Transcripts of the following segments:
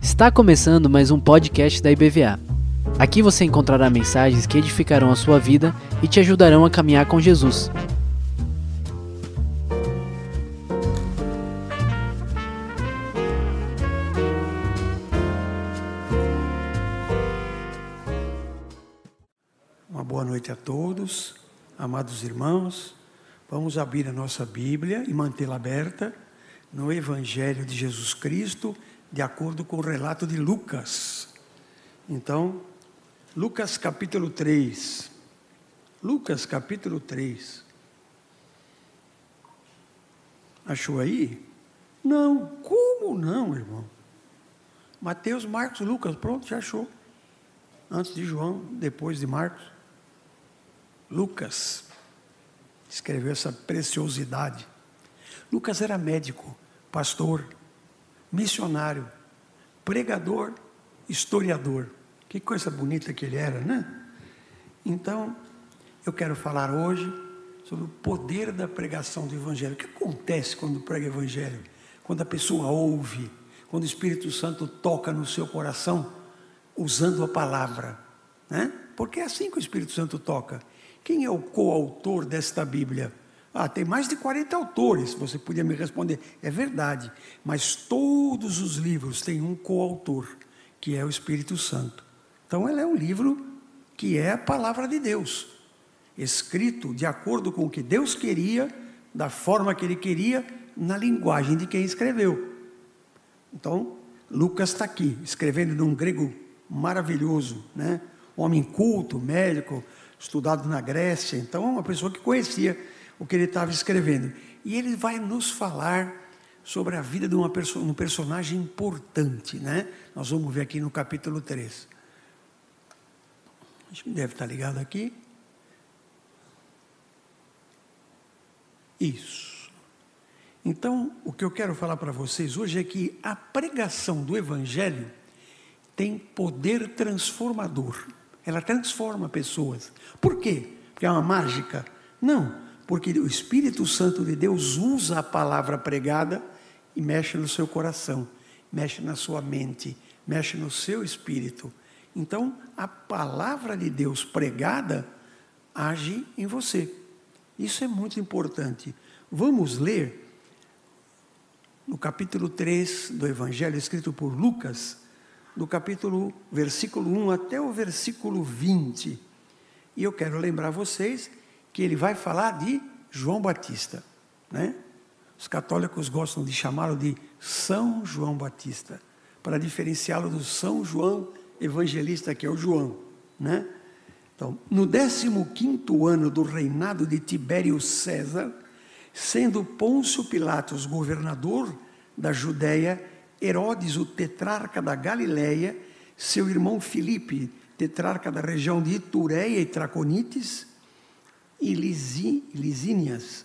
Está começando mais um podcast da IBVA. Aqui você encontrará mensagens que edificarão a sua vida e te ajudarão a caminhar com Jesus. Uma boa noite a todos, amados irmãos. Vamos abrir a nossa Bíblia e mantê-la aberta no Evangelho de Jesus Cristo, de acordo com o relato de Lucas. Então, Lucas capítulo 3. Lucas capítulo 3. Achou aí? Não, como não, irmão? Mateus, Marcos, Lucas, pronto, já achou. Antes de João, depois de Marcos. Lucas escreveu essa preciosidade. Lucas era médico, pastor, missionário, pregador, historiador. Que coisa bonita que ele era, né? Então, eu quero falar hoje sobre o poder da pregação do Evangelho. O que acontece quando prega Evangelho? Quando a pessoa ouve, quando o Espírito Santo toca no seu coração, usando a palavra, né? Porque é assim que o Espírito Santo toca. Quem é o coautor desta Bíblia? Ah, tem mais de 40 autores, você podia me responder. É verdade, mas todos os livros têm um coautor, que é o Espírito Santo. Então, ele é um livro que é a palavra de Deus, escrito de acordo com o que Deus queria, da forma que ele queria, na linguagem de quem escreveu. Então, Lucas está aqui, escrevendo num grego maravilhoso, né? Homem culto, médico, estudado na Grécia, então uma pessoa que conhecia o que ele estava escrevendo. E ele vai nos falar sobre a vida de uma perso um personagem importante, né? Nós vamos ver aqui no capítulo 3. Acho que deve estar ligado aqui. Isso. Então, o que eu quero falar para vocês hoje é que a pregação do Evangelho tem poder transformador. Ela transforma pessoas. Por quê? Porque é uma mágica? Não, porque o Espírito Santo de Deus usa a palavra pregada e mexe no seu coração, mexe na sua mente, mexe no seu espírito. Então, a palavra de Deus pregada age em você. Isso é muito importante. Vamos ler no capítulo 3 do Evangelho escrito por Lucas, do capítulo, versículo 1 até o versículo 20. E eu quero lembrar vocês que ele vai falar de João Batista, né? Os católicos gostam de chamá-lo de São João Batista, para diferenciá-lo do São João Evangelista, que é o João, né? Então, no 15 ano do reinado de Tibério César, sendo Pôncio Pilatos governador da Judéia, Herodes, o tetrarca da Galiléia, seu irmão Filipe, tetrarca da região de Itureia e Traconites, e Lisínias,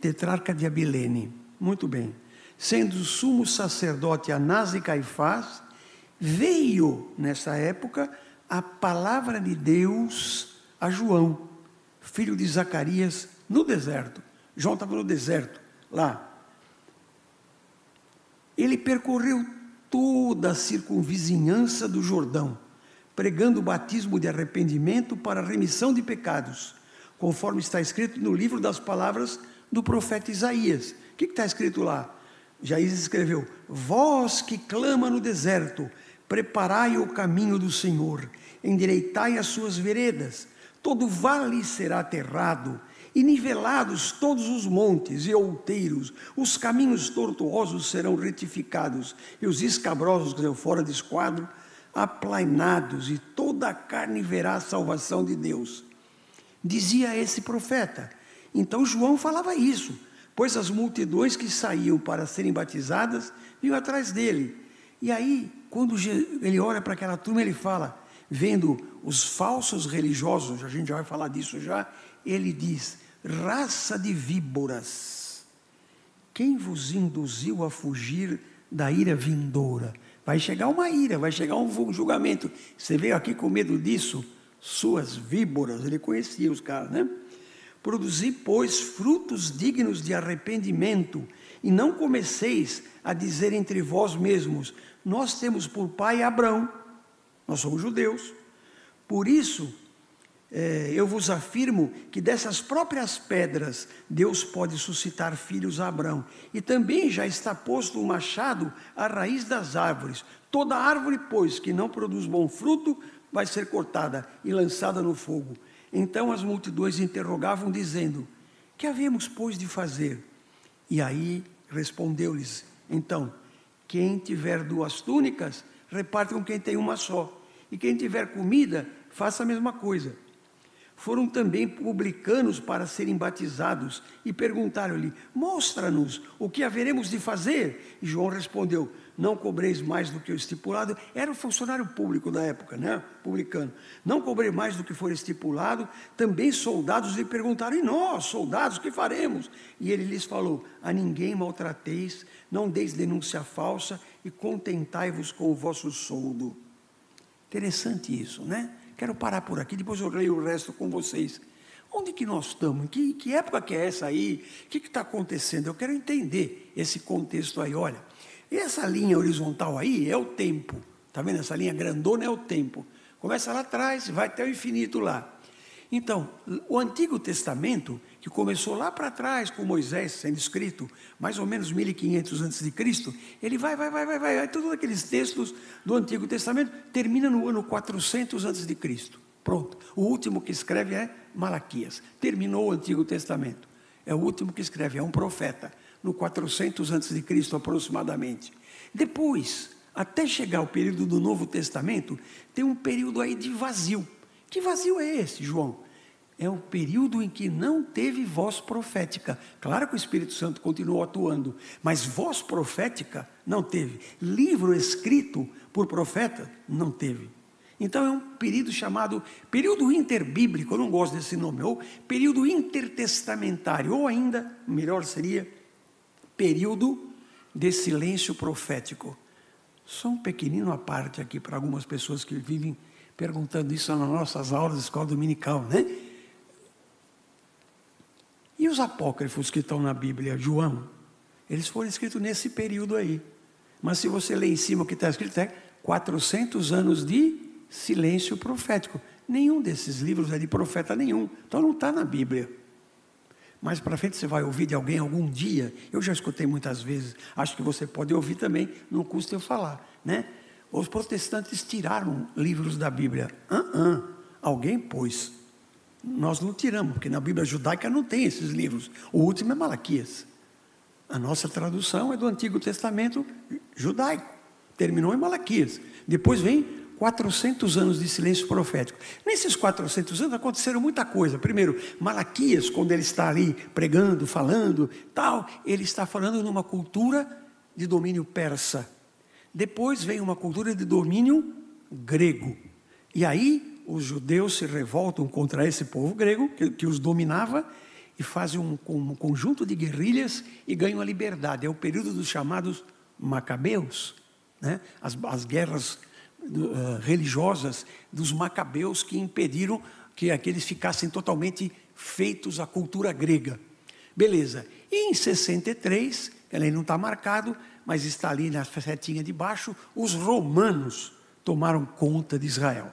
tetrarca de Abilene. Muito bem. Sendo sumo sacerdote Anás e Caifás, veio nessa época a palavra de Deus a João, filho de Zacarias, no deserto. João estava no deserto, lá, ele percorreu toda a circunvizinhança do Jordão, pregando o batismo de arrependimento para remissão de pecados, conforme está escrito no livro das palavras do profeta Isaías. O que está escrito lá? Jaís escreveu: Vós que clama no deserto, preparai o caminho do Senhor, endireitai as suas veredas, todo vale será aterrado, e nivelados todos os montes e outeiros, os caminhos tortuosos serão retificados, e os escabrosos, que fora de esquadro, aplainados, e toda a carne verá a salvação de Deus. Dizia esse profeta. Então João falava isso, pois as multidões que saíam para serem batizadas vinham atrás dele. E aí, quando ele olha para aquela turma, ele fala, vendo os falsos religiosos, a gente já vai falar disso já, ele diz: raça de víboras, quem vos induziu a fugir da ira vindoura? Vai chegar uma ira, vai chegar um julgamento. Você veio aqui com medo disso? Suas víboras, ele conhecia os caras, né? Produzi, pois, frutos dignos de arrependimento, e não comeceis a dizer entre vós mesmos: Nós temos por pai Abraão, nós somos judeus. Por isso, é, eu vos afirmo que dessas próprias pedras Deus pode suscitar filhos a Abraão. E também já está posto o machado à raiz das árvores. Toda árvore, pois, que não produz bom fruto, vai ser cortada e lançada no fogo. Então as multidões interrogavam, dizendo: Que havemos, pois, de fazer? E aí respondeu-lhes: Então, quem tiver duas túnicas, reparte com quem tem uma só. E quem tiver comida, faça a mesma coisa foram também publicanos para serem batizados e perguntaram-lhe: Mostra-nos o que haveremos de fazer. E João respondeu: Não cobreis mais do que o estipulado. Era o funcionário público da época, né? Publicano. Não cobrei mais do que for estipulado. Também soldados lhe perguntaram: E nós, soldados, que faremos? E ele lhes falou: A ninguém maltrateis, não deis denúncia falsa e contentai-vos com o vosso soldo. Interessante isso, né? Quero parar por aqui, depois eu leio o resto com vocês. Onde que nós estamos? Que, que época que é essa aí? O que está acontecendo? Eu quero entender esse contexto aí. Olha, essa linha horizontal aí é o tempo. Está vendo? Essa linha grandona é o tempo. Começa lá atrás, vai até o infinito lá. Então, o Antigo Testamento, que começou lá para trás com Moisés sendo escrito, mais ou menos 1500 antes de Cristo, ele vai, vai, vai, vai, vai, todos aqueles textos do Antigo Testamento termina no ano 400 antes de Cristo. Pronto. O último que escreve é Malaquias. Terminou o Antigo Testamento. É o último que escreve, é um profeta, no 400 antes de Cristo aproximadamente. Depois, até chegar ao período do Novo Testamento, tem um período aí de vazio que vazio é esse, João? É o período em que não teve voz profética. Claro que o Espírito Santo continuou atuando, mas voz profética não teve. Livro escrito por profeta não teve. Então é um período chamado período interbíblico, eu não gosto desse nome, ou período intertestamentário, ou ainda, melhor seria, período de silêncio profético. Só um pequenino à parte aqui para algumas pessoas que vivem perguntando isso nas nossas aulas de escola dominical, né? E os apócrifos que estão na Bíblia, João, eles foram escritos nesse período aí. Mas se você ler em cima o que está escrito, é 400 anos de silêncio profético. Nenhum desses livros é de profeta nenhum. Então não está na Bíblia. Mais para frente você vai ouvir de alguém algum dia. Eu já escutei muitas vezes. Acho que você pode ouvir também. Não custa eu falar, né? Os protestantes tiraram livros da Bíblia. Uh -uh. Alguém pôs. Nós não tiramos, porque na Bíblia judaica não tem esses livros. O último é Malaquias. A nossa tradução é do Antigo Testamento judaico. Terminou em Malaquias. Depois vem 400 anos de silêncio profético. Nesses 400 anos aconteceram muita coisa. Primeiro, Malaquias, quando ele está ali pregando, falando, tal, ele está falando numa cultura de domínio persa. Depois vem uma cultura de domínio grego. E aí os judeus se revoltam contra esse povo grego, que, que os dominava, e fazem um, um, conjunto de guerrilhas e ganham a liberdade. É o período dos chamados macabeus, né? as, as guerras uh, religiosas dos macabeus que impediram que aqueles ficassem totalmente feitos à cultura grega. Beleza. E em 63, ela não está marcado, mas está ali na setinha de baixo, os romanos tomaram conta de Israel.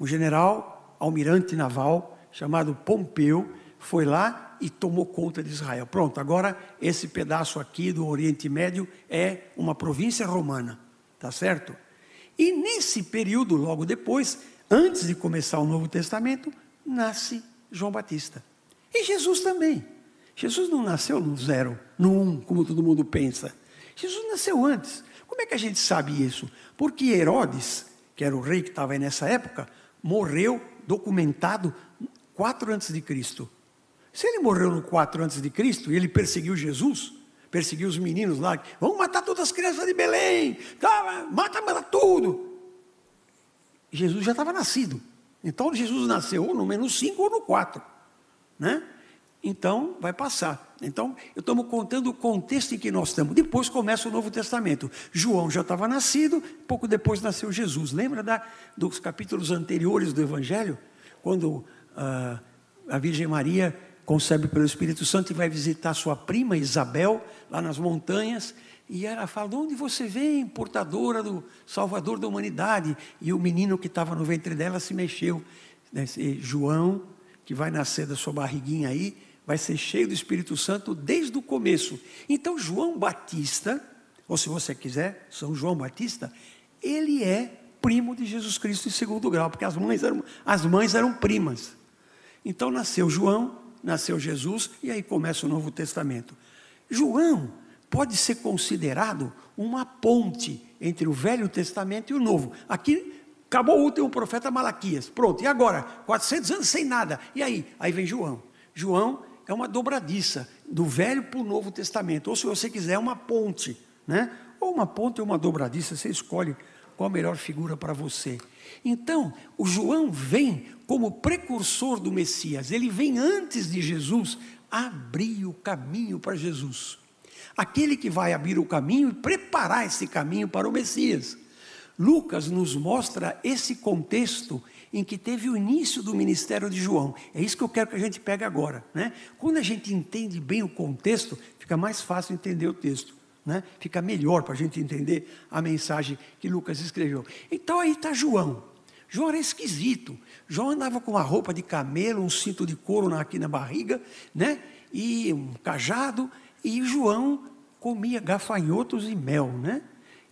Um general, almirante naval, chamado Pompeu, foi lá e tomou conta de Israel. Pronto, agora esse pedaço aqui do Oriente Médio é uma província romana, tá certo? E nesse período, logo depois, antes de começar o Novo Testamento, nasce João Batista. E Jesus também. Jesus não nasceu no zero, no um, como todo mundo pensa. Jesus nasceu antes. Como é que a gente sabe isso? Porque Herodes, que era o rei que estava aí nessa época, morreu documentado quatro antes de Cristo. Se ele morreu no 4 antes de Cristo e ele perseguiu Jesus, perseguiu os meninos lá, vamos matar todas as crianças de Belém, tá, mata, mata tudo. Jesus já estava nascido. Então Jesus nasceu ou no menos 5 ou no 4, né? Então vai passar. Então, eu estamos contando o contexto em que nós estamos. Depois começa o Novo Testamento. João já estava nascido, pouco depois nasceu Jesus. Lembra da, dos capítulos anteriores do Evangelho? Quando ah, a Virgem Maria concebe pelo Espírito Santo e vai visitar sua prima Isabel, lá nas montanhas. E ela fala: De onde você vem, portadora do Salvador da humanidade? E o menino que estava no ventre dela se mexeu. João, que vai nascer da sua barriguinha aí, vai ser cheio do Espírito Santo desde o começo. Então, João Batista, ou se você quiser, São João Batista, ele é primo de Jesus Cristo em segundo grau, porque as mães eram, as mães eram primas. Então nasceu João, nasceu Jesus, e aí começa o Novo Testamento. João pode ser considerado uma ponte entre o Velho Testamento e o Novo. Aqui acabou o último profeta Malaquias. Pronto, e agora? 400 anos sem nada. E aí? Aí vem João. João é uma dobradiça do Velho para o Novo Testamento. Ou se você quiser, é uma ponte, né? Ou uma ponte ou uma dobradiça, você escolhe qual a melhor figura para você. Então, o João vem como precursor do Messias, ele vem antes de Jesus abrir o caminho para Jesus. Aquele que vai abrir o caminho e preparar esse caminho para o Messias. Lucas nos mostra esse contexto em que teve o início do ministério de João. É isso que eu quero que a gente pegue agora. Né? Quando a gente entende bem o contexto, fica mais fácil entender o texto. Né? Fica melhor para a gente entender a mensagem que Lucas escreveu. Então aí está João. João era esquisito. João andava com uma roupa de camelo, um cinto de couro aqui na barriga, né? E um cajado. E João comia gafanhotos e mel, né?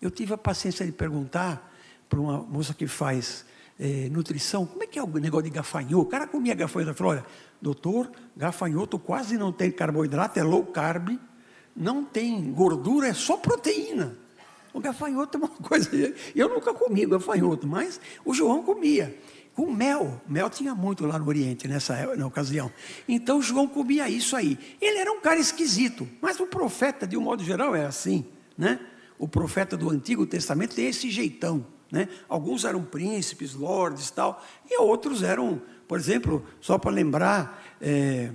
Eu tive a paciência de perguntar para uma moça que faz é, nutrição, como é que é o negócio de gafanhoto? O cara comia gafanhoto, ela falou, olha, doutor, gafanhoto quase não tem carboidrato, é low carb, não tem gordura, é só proteína. O gafanhoto é uma coisa. Eu nunca comi gafanhoto, mas o João comia. Com mel. Mel tinha muito lá no Oriente nessa na ocasião. Então João comia isso aí. Ele era um cara esquisito, mas o profeta, de um modo geral, é assim. Né? O profeta do Antigo Testamento tem esse jeitão. Né? Alguns eram príncipes, lordes tal, e outros eram, por exemplo, só para lembrar, é,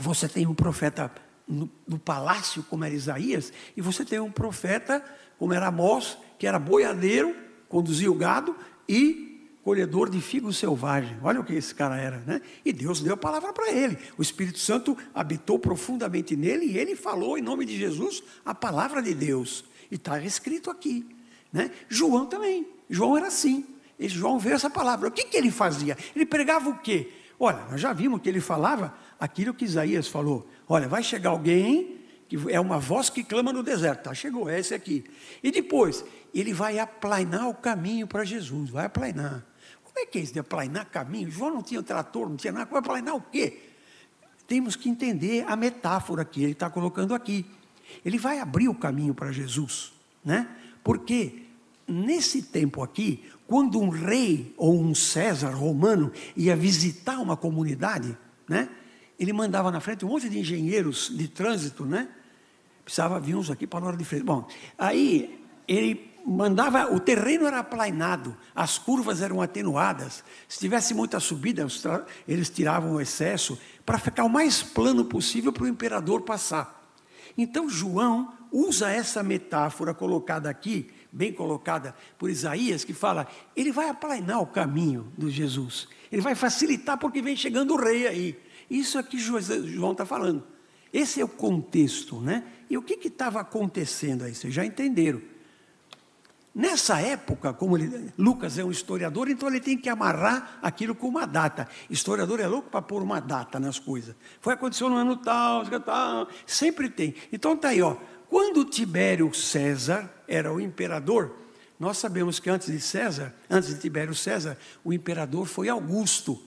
você tem um profeta no, no, palácio, como era Isaías, e você tem um profeta, como era Amós, que era boiadeiro, conduzia o gado, e colhedor de figo selvagem. Olha o que esse cara era, né? E Deus deu a palavra para ele. O Espírito Santo habitou profundamente nele e ele falou em nome de Jesus a palavra de Deus. E está escrito aqui. Né? João também. João era assim. E João veio essa palavra. O que, que ele fazia? Ele pregava o quê? Olha, nós já vimos que ele falava aquilo que Isaías falou. Olha, vai chegar alguém que é uma voz que clama no deserto. Tá, chegou, é esse aqui. E depois, ele vai aplainar o caminho para Jesus. Vai aplainar. Como é que é isso de aplainar caminho? João não tinha trator, não tinha nada. Vai aplainar o quê? Temos que entender a metáfora que ele está colocando aqui. Ele vai abrir o caminho para Jesus, né? Porque nesse tempo aqui, quando um rei ou um César romano ia visitar uma comunidade, né? Ele mandava na frente um monte de engenheiros de trânsito, né? Precisava vir uns aqui para a hora de frente. Bom, aí ele mandava, o terreno era aplainado, as curvas eram atenuadas. Se tivesse muita subida, eles tiravam o excesso para ficar o mais plano possível para o imperador passar. Então João usa essa metáfora colocada aqui, bem colocada por Isaías, que fala: ele vai aplainar o caminho de Jesus, ele vai facilitar porque vem chegando o rei aí. Isso é que João está falando. Esse é o contexto, né? E o que estava acontecendo aí? Vocês já entenderam. Nessa época, como ele, Lucas é um historiador, então ele tem que amarrar aquilo com uma data. Historiador é louco para pôr uma data nas coisas. Foi aconteceu no ano tal, tal, sempre tem. Então tá aí, ó. Quando Tibério César era o imperador, nós sabemos que antes de César, antes de Tibério César, o imperador foi Augusto,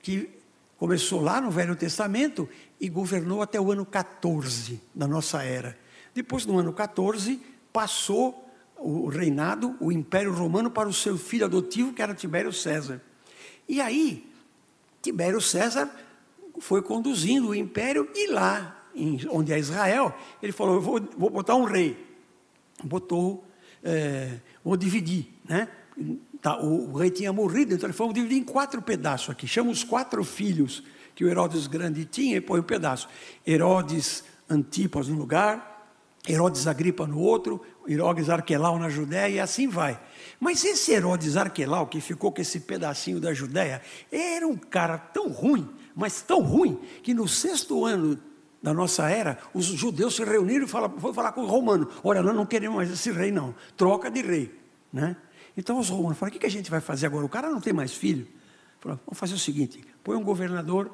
que começou lá no Velho Testamento e governou até o ano 14 da nossa era. Depois, no ano 14, passou o reinado, o Império Romano, para o seu filho adotivo, que era Tibério César. E aí, Tibério César foi conduzindo o império e lá em, onde é Israel, ele falou: Eu vou, vou botar um rei. Botou, é, vou dividir, né? Tá, o, o, rei tinha morrido, então ele falou: Vamos dividir em quatro pedaços aqui. Chama os quatro filhos que o Herodes Grande tinha e põe um pedaço. Herodes Antipas no lugar, Herodes Agripa no outro, Herodes Arquelau na Judéia e assim vai. Mas esse Herodes Arquelau, que ficou com esse pedacinho da Judéia, era um cara tão ruim, mas tão ruim, que no sexto ano da nossa era, os judeus se reuniram e falaram, foram falar com o romano: olha, nós não queremos mais esse rei, não, troca de rei. Né? Então os romanos falaram: o que a gente vai fazer agora? O cara não tem mais filho. Falaram: vamos fazer o seguinte: põe um governador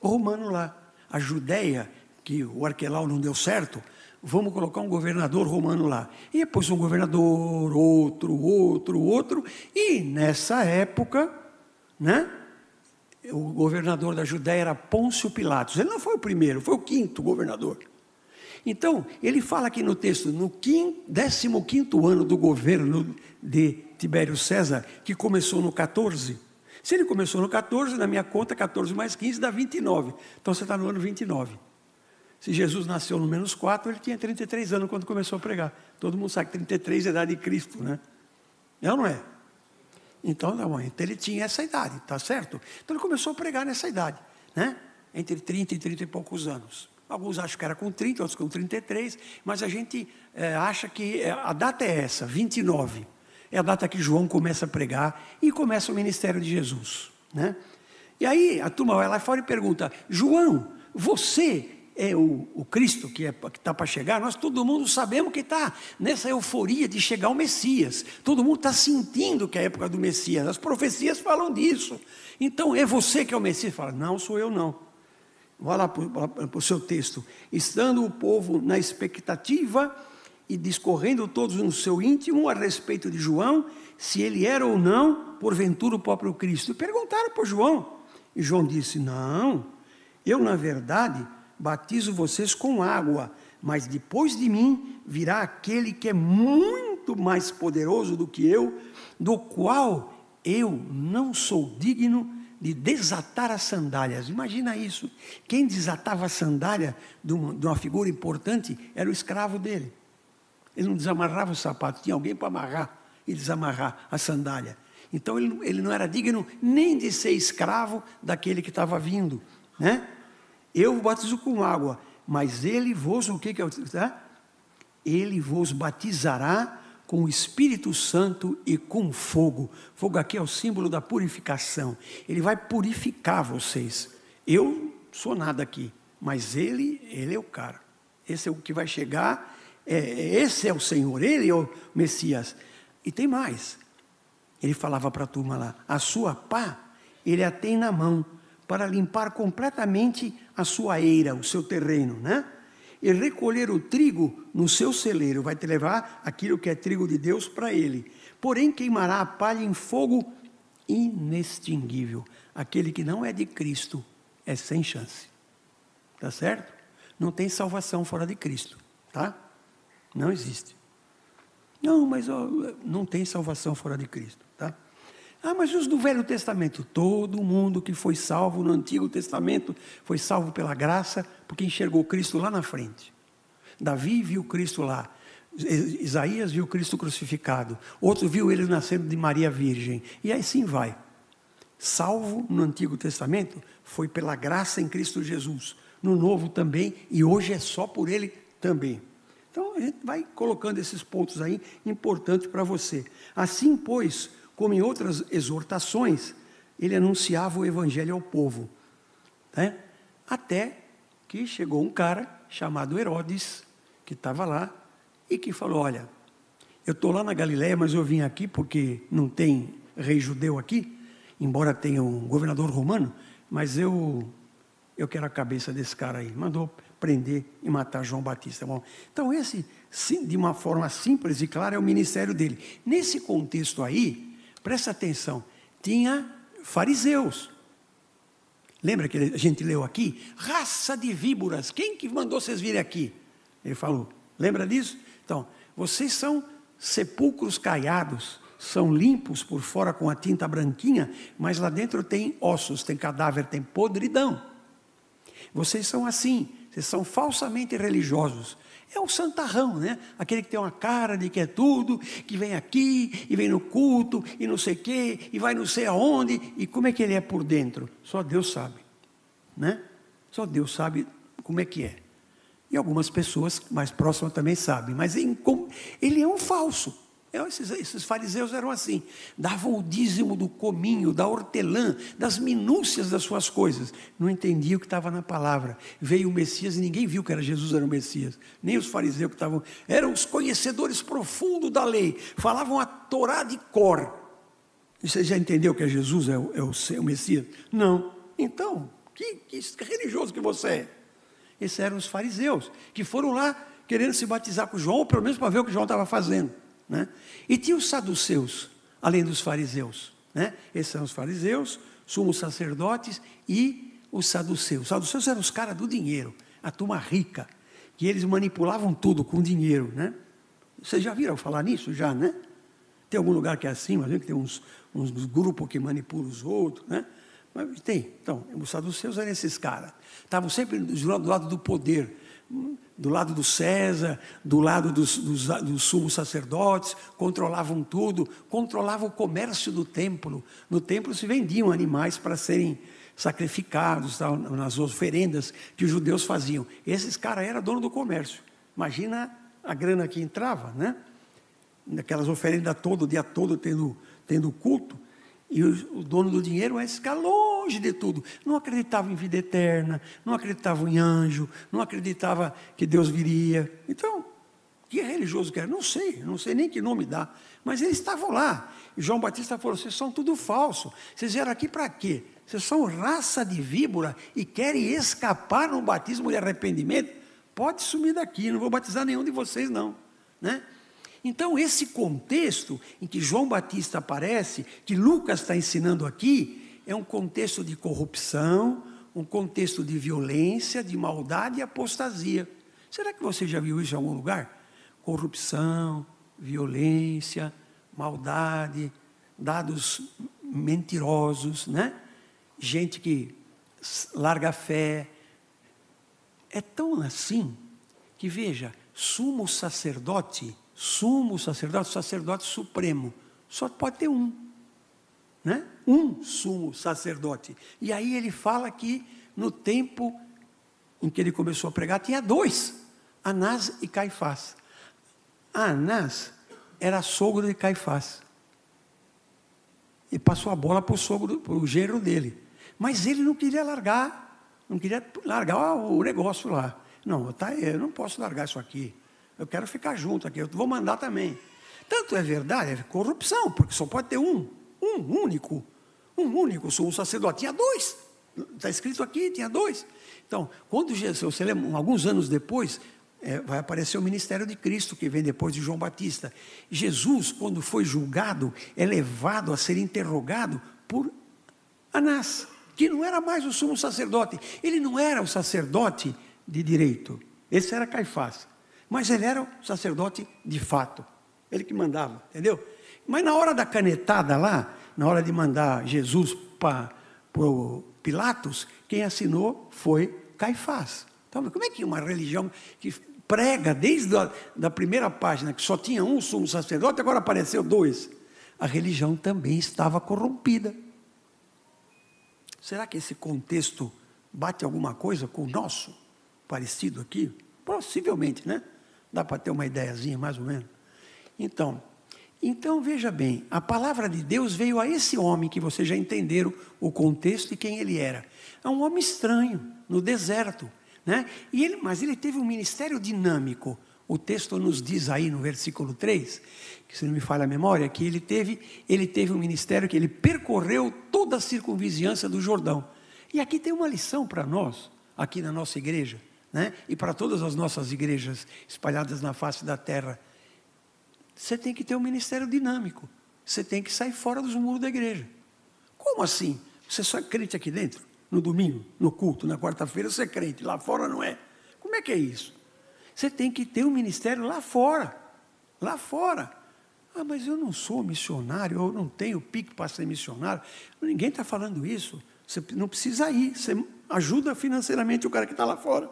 romano lá. A Judéia, que o Arquelau não deu certo, vamos colocar um governador romano lá. E depois um governador, outro, outro, outro. E nessa época, né? O governador da Judéia era Pôncio Pilatos. Ele não foi o primeiro, foi o quinto governador. Então, ele fala aqui no texto, no 15 ano do governo de Tibério César, que começou no 14. Se ele começou no 14, na minha conta, 14 mais 15 dá 29. Então você está no ano 29. Se Jesus nasceu no menos 4, ele tinha 33 anos quando começou a pregar. Todo mundo sabe que 33 é a idade de Cristo, né? É ou não é? Então, não, então ele tinha essa idade, tá certo? Então ele começou a pregar nessa idade, né? Entre 30 e 30 e poucos anos. Alguns acham que era com 30, outros com 33, mas a gente é, acha que é, a data é essa, 29. É a data que João começa a pregar e começa o ministério de Jesus. Né? E aí a turma vai lá fora e pergunta: João, você é o, o Cristo que é, está para chegar? Nós todo mundo sabemos que está nessa euforia de chegar o Messias. Todo mundo está sentindo que é a época do Messias. As profecias falam disso. Então é você que é o Messias? Fala: Não, sou eu não. Vá lá para o seu texto. Estando o povo na expectativa e discorrendo todos no seu íntimo a respeito de João, se ele era ou não, porventura, o próprio Cristo. Perguntaram para João. E João disse: Não, eu, na verdade, batizo vocês com água, mas depois de mim virá aquele que é muito mais poderoso do que eu, do qual eu não sou digno de desatar as sandálias. Imagina isso. Quem desatava a sandália de uma, figura importante era o escravo dele. Ele não desamarrava o sapato, tinha alguém para amarrar e desamarrar a sandália. Então ele, ele não era digno nem de ser escravo daquele que estava vindo. Né? Eu batizo com água, mas ele vos, o que, que é? Ele vos batizará com o Espírito Santo e com fogo. Fogo aqui é o símbolo da purificação. Ele vai purificar vocês. Eu sou nada aqui, mas ele, ele é o cara. Esse é o que vai chegar. É, esse é o Senhor, ele é o Messias. E tem mais. Ele falava para a turma lá: a sua pá, ele a tem na mão para limpar completamente a sua eira, o seu terreno, né? e recolher o trigo no seu celeiro, vai te levar aquilo que é trigo de Deus para ele. Porém, queimará a palha em fogo inextinguível. Aquele que não é de Cristo é sem chance. Tá certo? Não tem salvação fora de Cristo, tá? Não existe. Não, mas ó, não tem salvação fora de Cristo, tá? Ah, mas os do Velho Testamento? Todo mundo que foi salvo no Antigo Testamento foi salvo pela graça, porque enxergou Cristo lá na frente. Davi viu Cristo lá. Isaías viu Cristo crucificado. Outro viu ele nascendo de Maria Virgem. E assim vai. Salvo no Antigo Testamento foi pela graça em Cristo Jesus. No Novo também, e hoje é só por ele também. Então a gente vai colocando esses pontos aí importantes para você. Assim, pois, como em outras exortações, ele anunciava o evangelho ao povo. Né? Até que chegou um cara chamado Herodes, que estava lá, e que falou: Olha, eu estou lá na Galiléia, mas eu vim aqui porque não tem rei judeu aqui, embora tenha um governador romano, mas eu, eu quero a cabeça desse cara aí. Mandou prender e matar João Batista. Bom, então, esse, de uma forma simples e clara, é o ministério dele. Nesse contexto aí, Presta atenção, tinha fariseus. Lembra que a gente leu aqui? Raça de víboras, quem que mandou vocês virem aqui? Ele falou, lembra disso? Então, vocês são sepulcros caiados, são limpos por fora com a tinta branquinha, mas lá dentro tem ossos, tem cadáver, tem podridão. Vocês são assim, vocês são falsamente religiosos. É o santarrão, né? Aquele que tem uma cara de que é tudo, que vem aqui e vem no culto e não sei o quê, e vai não sei aonde, e como é que ele é por dentro? Só Deus sabe, né? Só Deus sabe como é que é. E algumas pessoas mais próximas também sabem, mas ele é um falso. É, esses, esses, fariseus eram assim, davam o dízimo do cominho, da hortelã, das minúcias das suas coisas. Não entendiam o que estava na palavra. Veio o Messias e ninguém viu que era Jesus era o Messias. Nem os fariseus que estavam. Eram os conhecedores profundos da lei. Falavam a Torá de cor. E você já entendeu que é Jesus, é o, é o, é o Messias? Não. Então, que, que religioso que você é? Esses eram os fariseus, que foram lá querendo se batizar com João, pelo menos para ver o que João estava fazendo. Né? E tinha os saduceus, além dos fariseus. Né? Esses são os fariseus, sumos sacerdotes e os saduceus. Os saduceus eram os caras do dinheiro, a turma rica, que eles manipulavam tudo com dinheiro. Né? Vocês já viram falar nisso? Já, né? Tem algum lugar que é assim, mas que tem uns, uns grupos que manipulam os outros, né? Mas tem. Então, os saduceus eram esses caras. Estavam sempre do lado do poder do lado do César, do lado dos, dos, dos sumos sacerdotes, controlavam tudo, controlavam o comércio do templo. No templo se vendiam animais para serem sacrificados tal, nas oferendas que os judeus faziam. Esses caras eram dono do comércio. Imagina a grana que entrava, né? Naquelas oferendas todo, o dia todo tendo, tendo culto. E o, dono do dinheiro é cara longe de tudo. Não acreditava em vida eterna, não acreditava em anjo, não acreditava que Deus viria. Então, que religioso que era? Não sei, não sei nem que nome dá. Mas eles estavam lá. E João Batista falou: vocês são tudo falso. Vocês vieram aqui para quê? Vocês são raça de víbora e querem escapar no batismo de arrependimento? Pode sumir daqui, não vou batizar nenhum de vocês, não. Né? Então, esse contexto em que João Batista aparece, que Lucas está ensinando aqui, é um contexto de corrupção, um contexto de violência, de maldade e apostasia. Será que você já viu isso em algum lugar? Corrupção, violência, maldade, dados mentirosos, né? Gente que larga a fé. É tão assim que, veja, sumo sacerdote sumo sacerdote, sacerdote supremo. Só pode ter um. Né? Um sumo sacerdote. E aí ele fala que no tempo em que ele começou a pregar, tinha dois: Anás e Caifás. Anás era sogro de Caifás. E passou a bola para o sogro, para o genro dele. Mas ele não queria largar, não queria largar o negócio lá. Não, tá, eu não posso largar isso aqui. Eu quero ficar junto aqui, eu vou mandar também. Tanto é verdade, é corrupção, porque só pode ter um, um único, um único sumo sacerdote. Tinha dois, está escrito aqui, tinha dois. Então, quando Jesus, você lembra, alguns anos depois, é, vai aparecer o ministério de Cristo, que vem depois de João Batista. Jesus, quando foi julgado, é levado a ser interrogado por Anás, que não era mais o sumo sacerdote. Ele não era o sacerdote de direito. Esse era Caifás. Mas ele era o sacerdote de fato. Ele que mandava, entendeu? Mas na hora da canetada lá, na hora de mandar Jesus para Pilatos, quem assinou foi Caifás. Então, como é que uma religião que prega desde a da primeira página que só tinha um sumo sacerdote, agora apareceu dois? A religião também estava corrompida. Será que esse contexto bate alguma coisa com o nosso parecido aqui? Possivelmente, né? Dá para ter uma ideiazinha, mais ou menos? Então, então veja bem, a palavra de Deus veio a esse homem que vocês já entenderam o contexto e quem ele era. É um homem estranho, no deserto, né? E ele, mas ele teve um ministério dinâmico. O texto nos diz aí no versículo 3, que se não me falha a memória, que ele teve, ele teve um ministério que ele percorreu toda a circunvizinhança do Jordão. E aqui tem uma lição para nós, aqui na nossa igreja né? e para todas as nossas igrejas espalhadas na face da terra. Você tem que ter um ministério dinâmico. Você tem que sair fora dos muros da igreja. Como assim? Você só é crente aqui dentro? No domingo, no culto, na quarta-feira você é crente, lá fora não é. Como é que é isso? Você tem que ter um ministério lá fora. Lá fora. Ah, mas eu não sou missionário, eu não tenho pique para ser missionário. Ninguém está falando isso. Você não precisa ir, você ajuda financeiramente o cara que está lá fora.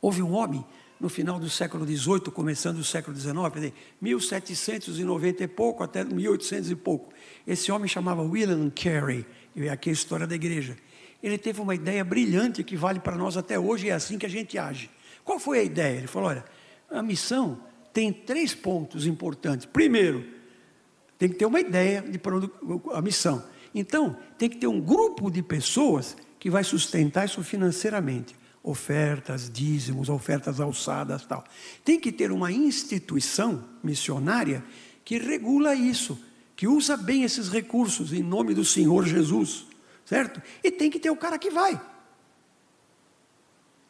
Houve um homem no final do século XVIII, começando o século XIX, 1790 e pouco até 1800 e pouco. Esse homem chamava William Carey, e aqui é a história da igreja. Ele teve uma ideia brilhante que vale para nós até hoje e é assim que a gente age. Qual foi a ideia? Ele falou: olha, a missão tem três pontos importantes. Primeiro, tem que ter uma ideia de a missão. Então, tem que ter um grupo de pessoas que vai sustentar isso financeiramente. Ofertas, dízimos, ofertas alçadas, tal. Tem que ter uma instituição missionária que regula isso, que usa bem esses recursos em nome do Senhor Jesus, certo? E tem que ter o cara que vai.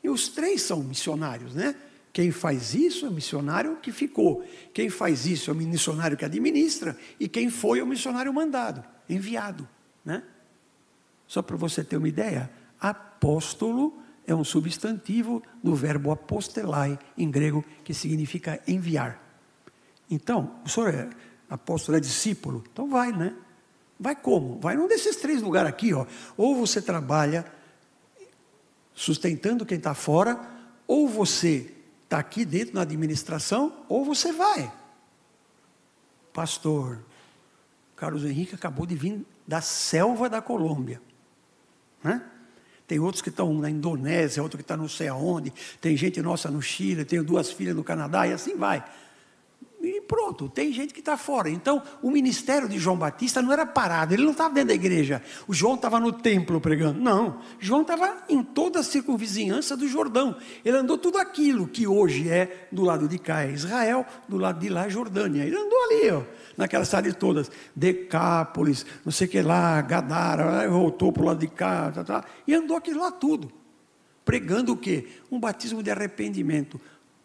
E os três são missionários, né? Quem faz isso é o missionário que ficou. Quem faz isso é o missionário que administra. E quem foi é o missionário mandado, enviado. Né? Só para você ter uma ideia, apóstolo é um substantivo do verbo apostelai, em grego, que significa enviar. Então, o senhor é apóstolo, é discípulo, então vai, né? Vai como? Vai num desses três lugares aqui, ó. Ou você trabalha sustentando quem está fora, ou você está aqui dentro na administração, ou você vai. Pastor, Carlos Henrique acabou de vir da selva da Colômbia. Né? Tem outros que estão na Indonésia, outro que está não sei aonde, tem gente nossa no Chile, tenho duas filhas no Canadá, e assim vai. Pronto, tem gente que está fora. Então, o ministério de João Batista não era parado, ele não estava dentro da igreja. O João estava no templo pregando. Não, João estava em toda a circunvizinhança do Jordão. Ele andou tudo aquilo que hoje é do lado de cá é Israel, do lado de lá é Jordânia. Ele andou ali, ó, naquelas cidades todas. Decápolis, não sei o que lá, Gadara, voltou para o lado de cá, tá, tá, e andou aquilo lá tudo. Pregando o quê? Um batismo de arrependimento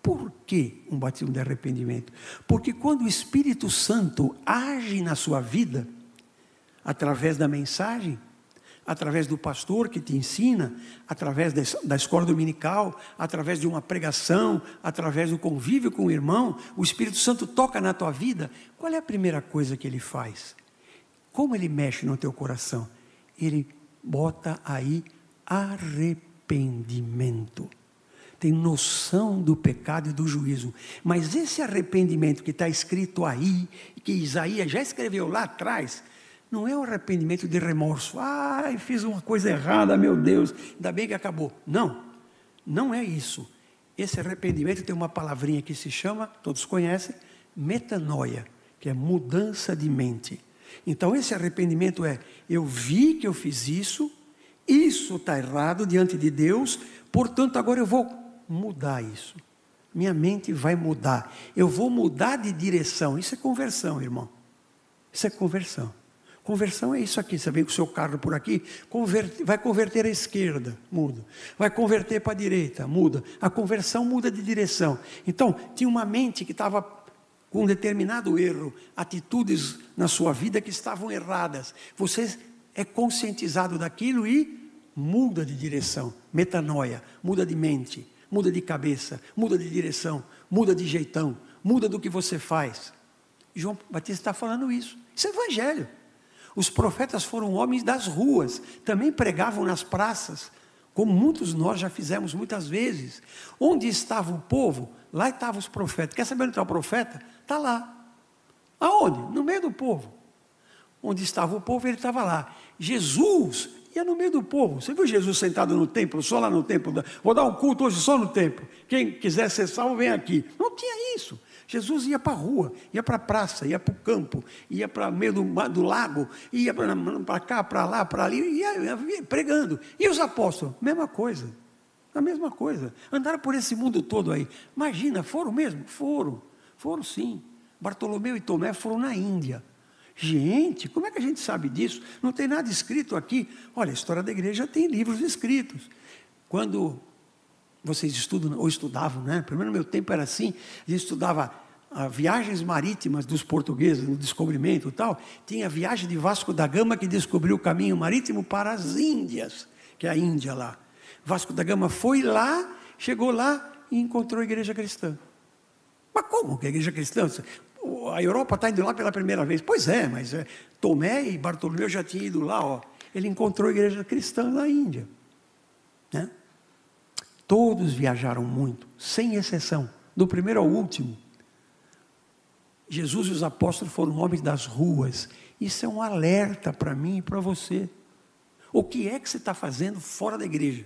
por que um batismo de arrependimento? Porque quando o Espírito Santo age na sua vida, através da mensagem, através do pastor que te ensina, através da escola dominical, através de uma pregação, através do convívio com o irmão, o Espírito Santo toca na tua vida, qual é a primeira coisa que ele faz? Como ele mexe no teu coração? Ele bota aí arrependimento tem noção do pecado e do juízo. Mas esse arrependimento que está escrito aí, que Isaías já escreveu lá atrás, não é um arrependimento de remorso. Ai, fiz uma coisa errada, meu Deus, ainda bem que acabou. Não, não é isso. Esse arrependimento tem uma palavrinha que se chama, todos conhecem, metanoia, que é mudança de mente. Então, esse arrependimento é: eu vi que eu fiz isso, isso está errado diante de Deus, portanto, agora eu vou mudar isso. Minha mente vai mudar. Eu vou mudar de direção. Isso é conversão, irmão. Isso é conversão. Conversão é isso aqui. Você vem com o seu carro por aqui, converte, vai converter à esquerda, muda. Vai converter para a direita, muda. A conversão muda de direção. Então, tinha uma mente que estava com um determinado erro, atitudes na sua vida que estavam erradas. Você é conscientizado daquilo e muda de direção, metanoia, muda de mente muda de cabeça, muda de direção, muda de jeitão, muda do que você faz. João Batista está falando isso. Isso é evangelho. Os profetas foram homens das ruas, também pregavam nas praças, como muitos nós já fizemos muitas vezes. Onde estava o povo, lá estavam os profetas. Quer saber onde está o profeta? Está lá. Aonde? No meio do povo. Onde estava o povo, ele estava lá. Jesus ia no meio do povo. Você viu Jesus sentado no templo, só lá no templo? Vou dar um culto hoje só no templo. Quem quiser ser salvo, vem aqui. Não tinha isso. Jesus ia para a rua, ia para a praça, ia para o campo, ia para o meio do, do, lago, ia para cá, para lá, para ali, ia, ia pregando. E os apóstolos? Mesma coisa. A mesma coisa. Andaram por esse mundo todo aí. Imagina, foram mesmo? Foram. Foram sim. Bartolomeu e Tomé foram na Índia. Gente, como é que a gente sabe disso? Não tem nada escrito aqui. Olha, a história da igreja tem livros escritos. Quando vocês estudam, ou estudavam, né? Primeiro no meu tempo era assim, a gente estudava ah, viagens marítimas dos portugueses no descobrimento e tal. Tinha a viagem de Vasco da Gama que descobriu o caminho marítimo para as Índias, que é a Índia lá. Vasco da Gama foi lá, chegou lá e encontrou a igreja cristã. Mas como que a igreja cristã? A Europa está indo lá pela primeira vez. Pois é, mas é, Tomé e Bartolomeu já tinham ido lá. Ó. Ele encontrou a igreja cristã na Índia. Né? Todos viajaram muito, sem exceção, do primeiro ao último. Jesus e os apóstolos foram homens das ruas. Isso é um alerta para mim e para você. O que é que você está fazendo fora da igreja?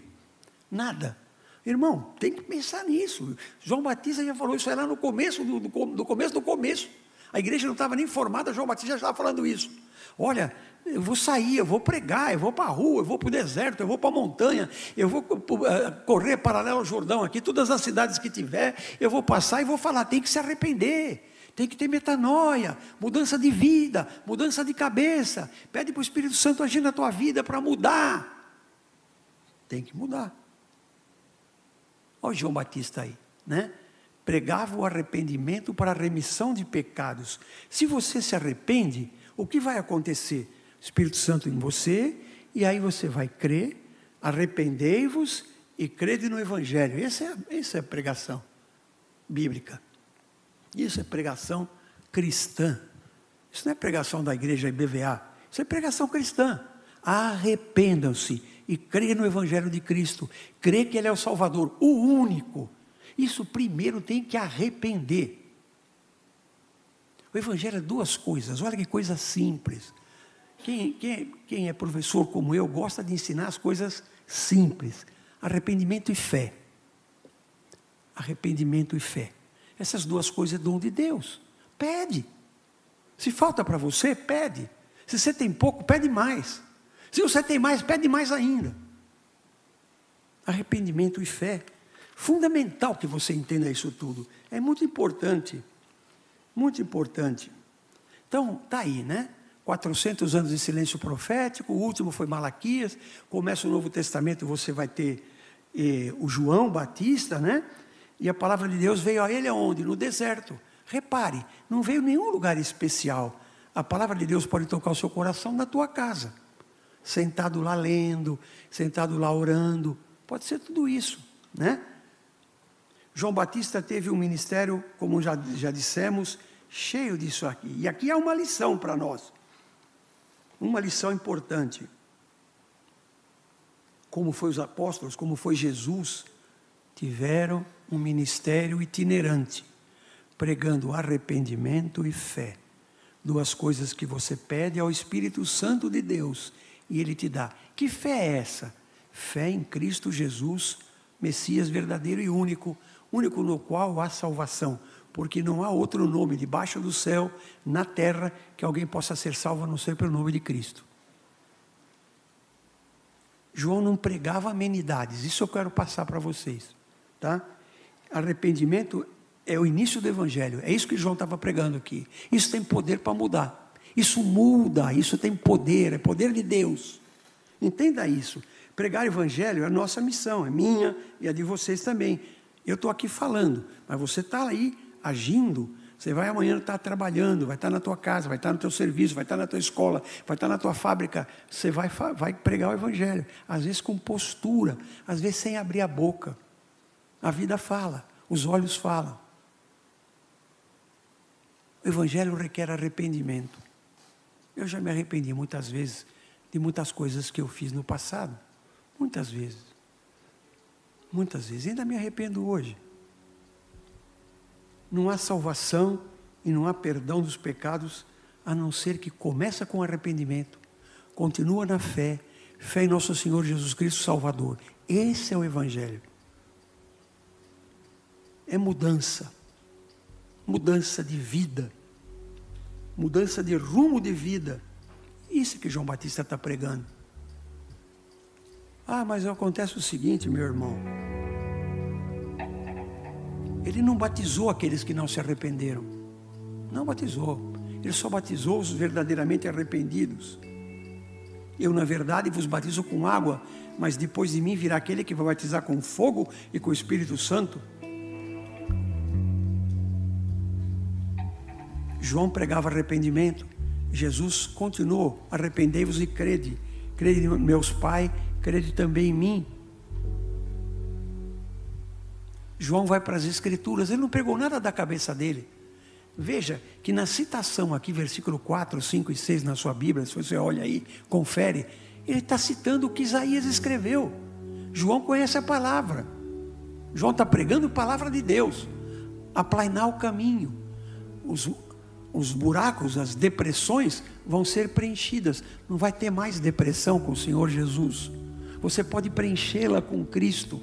Nada. Irmão, tem que pensar nisso. João Batista já falou isso lá no começo do, do, do começo do começo. A igreja não estava nem formada, João Batista já estava falando isso. Olha, eu vou sair, eu vou pregar, eu vou para a rua, eu vou para o deserto, eu vou para a montanha, eu vou eh, correr paralelo ao Jordão aqui, todas as cidades que tiver, eu vou passar e vou falar, tem que se arrepender. Tem que ter metanoia, mudança de vida, mudança de cabeça. Pede para o Espírito Santo agir na tua vida para mudar. Tem que mudar. Olha o João Batista aí, né? Pregava o arrependimento para a remissão de pecados. Se você se arrepende, o que vai acontecer? Espírito Santo em você, e aí você vai crer, arrependei-vos e crede no Evangelho. Essa é, essa é a pregação bíblica. Isso é pregação cristã. Isso não é pregação da igreja IBVA. Isso é pregação cristã. Arrependam-se e creia no Evangelho de Cristo. Crê que Ele é o Salvador, o único. Isso primeiro tem que arrepender. O Evangelho é duas coisas, olha que coisa simples. Quem, quem, quem é professor como eu gosta de ensinar as coisas simples: arrependimento e fé. Arrependimento e fé. Essas duas coisas é dom de Deus. Pede. Se falta para você, pede. Se você tem pouco, pede mais. Se você tem mais, pede mais ainda. Arrependimento e fé. Fundamental que você entenda isso tudo. É muito importante. Muito importante. Então, está aí, né? 400 anos de silêncio profético, o último foi Malaquias, começa o Novo Testamento, você vai ter eh, o João Batista, né? E a palavra de Deus veio a ele aonde? No deserto. Repare, não veio nenhum lugar especial. A palavra de Deus pode tocar o seu coração na tua casa. Sentado lá lendo, sentado lá orando. Pode ser tudo isso, né? João Batista teve um ministério, como já, já dissemos, cheio disso aqui. E aqui há uma lição para nós. Uma lição importante. Como foi os apóstolos, como foi Jesus, tiveram um ministério itinerante, pregando arrependimento e fé. Duas coisas que você pede ao Espírito Santo de Deus e ele te dá. Que fé é essa? Fé em Cristo Jesus, Messias verdadeiro e único, único no qual há salvação, porque não há outro nome debaixo do céu, na terra, que alguém possa ser salvo a não ser pelo nome de Cristo. João não pregava amenidades, isso eu quero passar para vocês, tá? Arrependimento é o início do Evangelho. É isso que João estava pregando aqui. Isso tem poder para mudar. Isso muda, isso tem poder, é poder de Deus. Entenda isso. Pregar Evangelho é a nossa missão, é minha e a de vocês também. Eu estou aqui falando, mas você está aí agindo. Você vai amanhã estar tá trabalhando, vai estar tá na tua casa, vai estar tá no teu serviço, vai estar na tua escola, vai estar na tua fábrica. Você vai, vai pregar o Evangelho. Às vezes com postura, às vezes sem abrir a boca. A vida fala, os olhos falam. O Evangelho requer arrependimento. Eu já me arrependi muitas vezes de muitas coisas que eu fiz no passado. Muitas vezes. Muitas vezes. Ainda me arrependo hoje. Não há salvação e não há perdão dos pecados a não ser que começa com arrependimento, continua na fé, fé em nosso Senhor Jesus Cristo Salvador. Esse é o Evangelho é mudança. Mudança de vida. Mudança de rumo de vida. Isso que João Batista está pregando. Ah, mas acontece o seguinte, meu irmão. Ele não batizou aqueles que não se arrependeram. Não batizou. Ele só batizou os verdadeiramente arrependidos. Eu, na verdade, vos batizo com água, mas depois de mim virá aquele que vai batizar com fogo e com o Espírito Santo. João pregava arrependimento. Jesus continuou: arrependei-vos e crede. Crede em meus pais, crede também em mim. João vai para as Escrituras, ele não pregou nada da cabeça dele. Veja que na citação aqui, versículo 4, 5 e 6 na sua Bíblia, se você olha aí, confere, ele está citando o que Isaías escreveu. João conhece a palavra. João está pregando a palavra de Deus. Aplainar o caminho. Os, os buracos, as depressões vão ser preenchidas. Não vai ter mais depressão com o Senhor Jesus. Você pode preenchê-la com Cristo.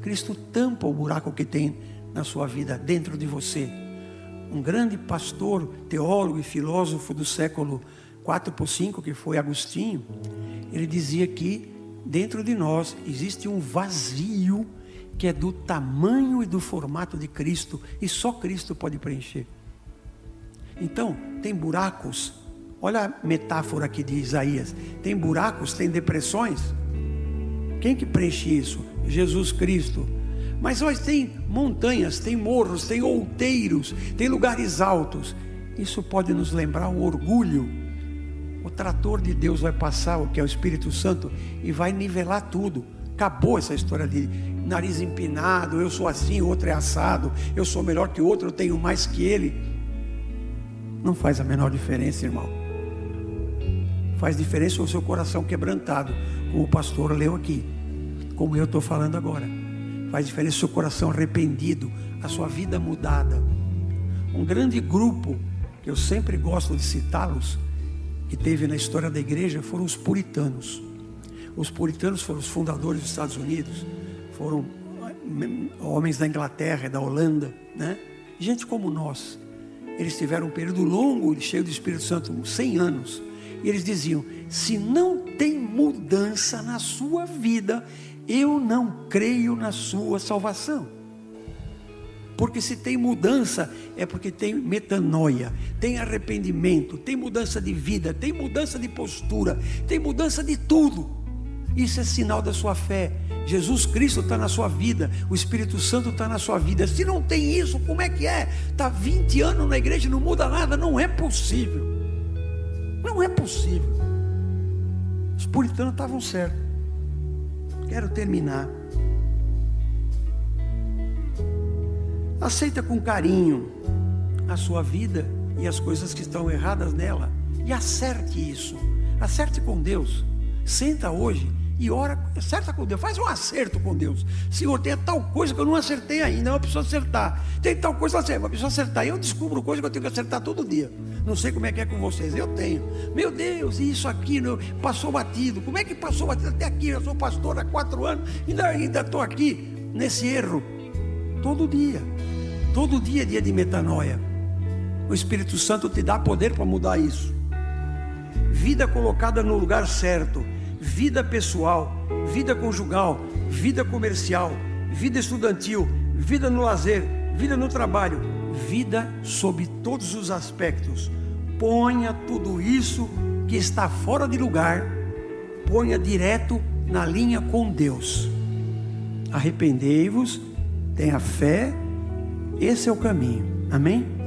Cristo tampa o buraco que tem na sua vida, dentro de você. Um grande pastor, teólogo e filósofo do século 4 por 5, que foi Agostinho, ele dizia que dentro de nós existe um vazio que é do tamanho e do formato de Cristo e só Cristo pode preencher. Então, tem buracos. Olha a metáfora aqui de Isaías. Tem buracos, tem depressões. Quem que preenche isso? Jesus Cristo. Mas hoje tem montanhas, tem morros, tem outeiros, tem lugares altos. Isso pode nos lembrar o orgulho. O trator de Deus vai passar, o que é o Espírito Santo, e vai nivelar tudo. Acabou essa história de nariz empinado, eu sou assim, o outro é assado, eu sou melhor que o outro, eu tenho mais que ele. Não faz a menor diferença, irmão. Faz diferença o seu coração quebrantado, como o pastor leu aqui, como eu estou falando agora. Faz diferença o seu coração arrependido, a sua vida mudada. Um grande grupo, que eu sempre gosto de citá-los, que teve na história da igreja, foram os puritanos. Os puritanos foram os fundadores dos Estados Unidos, foram homens da Inglaterra, da Holanda, né? Gente como nós. Eles tiveram um período longo, cheio do Espírito Santo, 100 anos. E eles diziam: se não tem mudança na sua vida, eu não creio na sua salvação. Porque se tem mudança, é porque tem metanoia, tem arrependimento, tem mudança de vida, tem mudança de postura, tem mudança de tudo. Isso é sinal da sua fé. Jesus Cristo está na sua vida, o Espírito Santo está na sua vida. Se não tem isso, como é que é? Está 20 anos na igreja e não muda nada? Não é possível. Não é possível. Os puritanos estavam certos. Quero terminar. Aceita com carinho a sua vida e as coisas que estão erradas nela. E acerte isso. Acerte com Deus. Senta hoje e ora, acerta com Deus, faz um acerto com Deus. Senhor, tem tal coisa que eu não acertei ainda, eu preciso acertar. Tem tal coisa, eu preciso acertar. E eu descubro coisa que eu tenho que acertar todo dia. Não sei como é que é com vocês, eu tenho. Meu Deus, isso aqui não, passou batido. Como é que passou batido até aqui? Eu sou pastor há quatro anos, ainda ainda estou aqui nesse erro. Todo dia. Todo dia é dia de metanoia. O Espírito Santo te dá poder para mudar isso. Vida colocada no lugar certo vida pessoal, vida conjugal, vida comercial, vida estudantil, vida no lazer, vida no trabalho, vida sob todos os aspectos. Ponha tudo isso que está fora de lugar, ponha direto na linha com Deus. Arrependei-vos, tenha fé, esse é o caminho. Amém?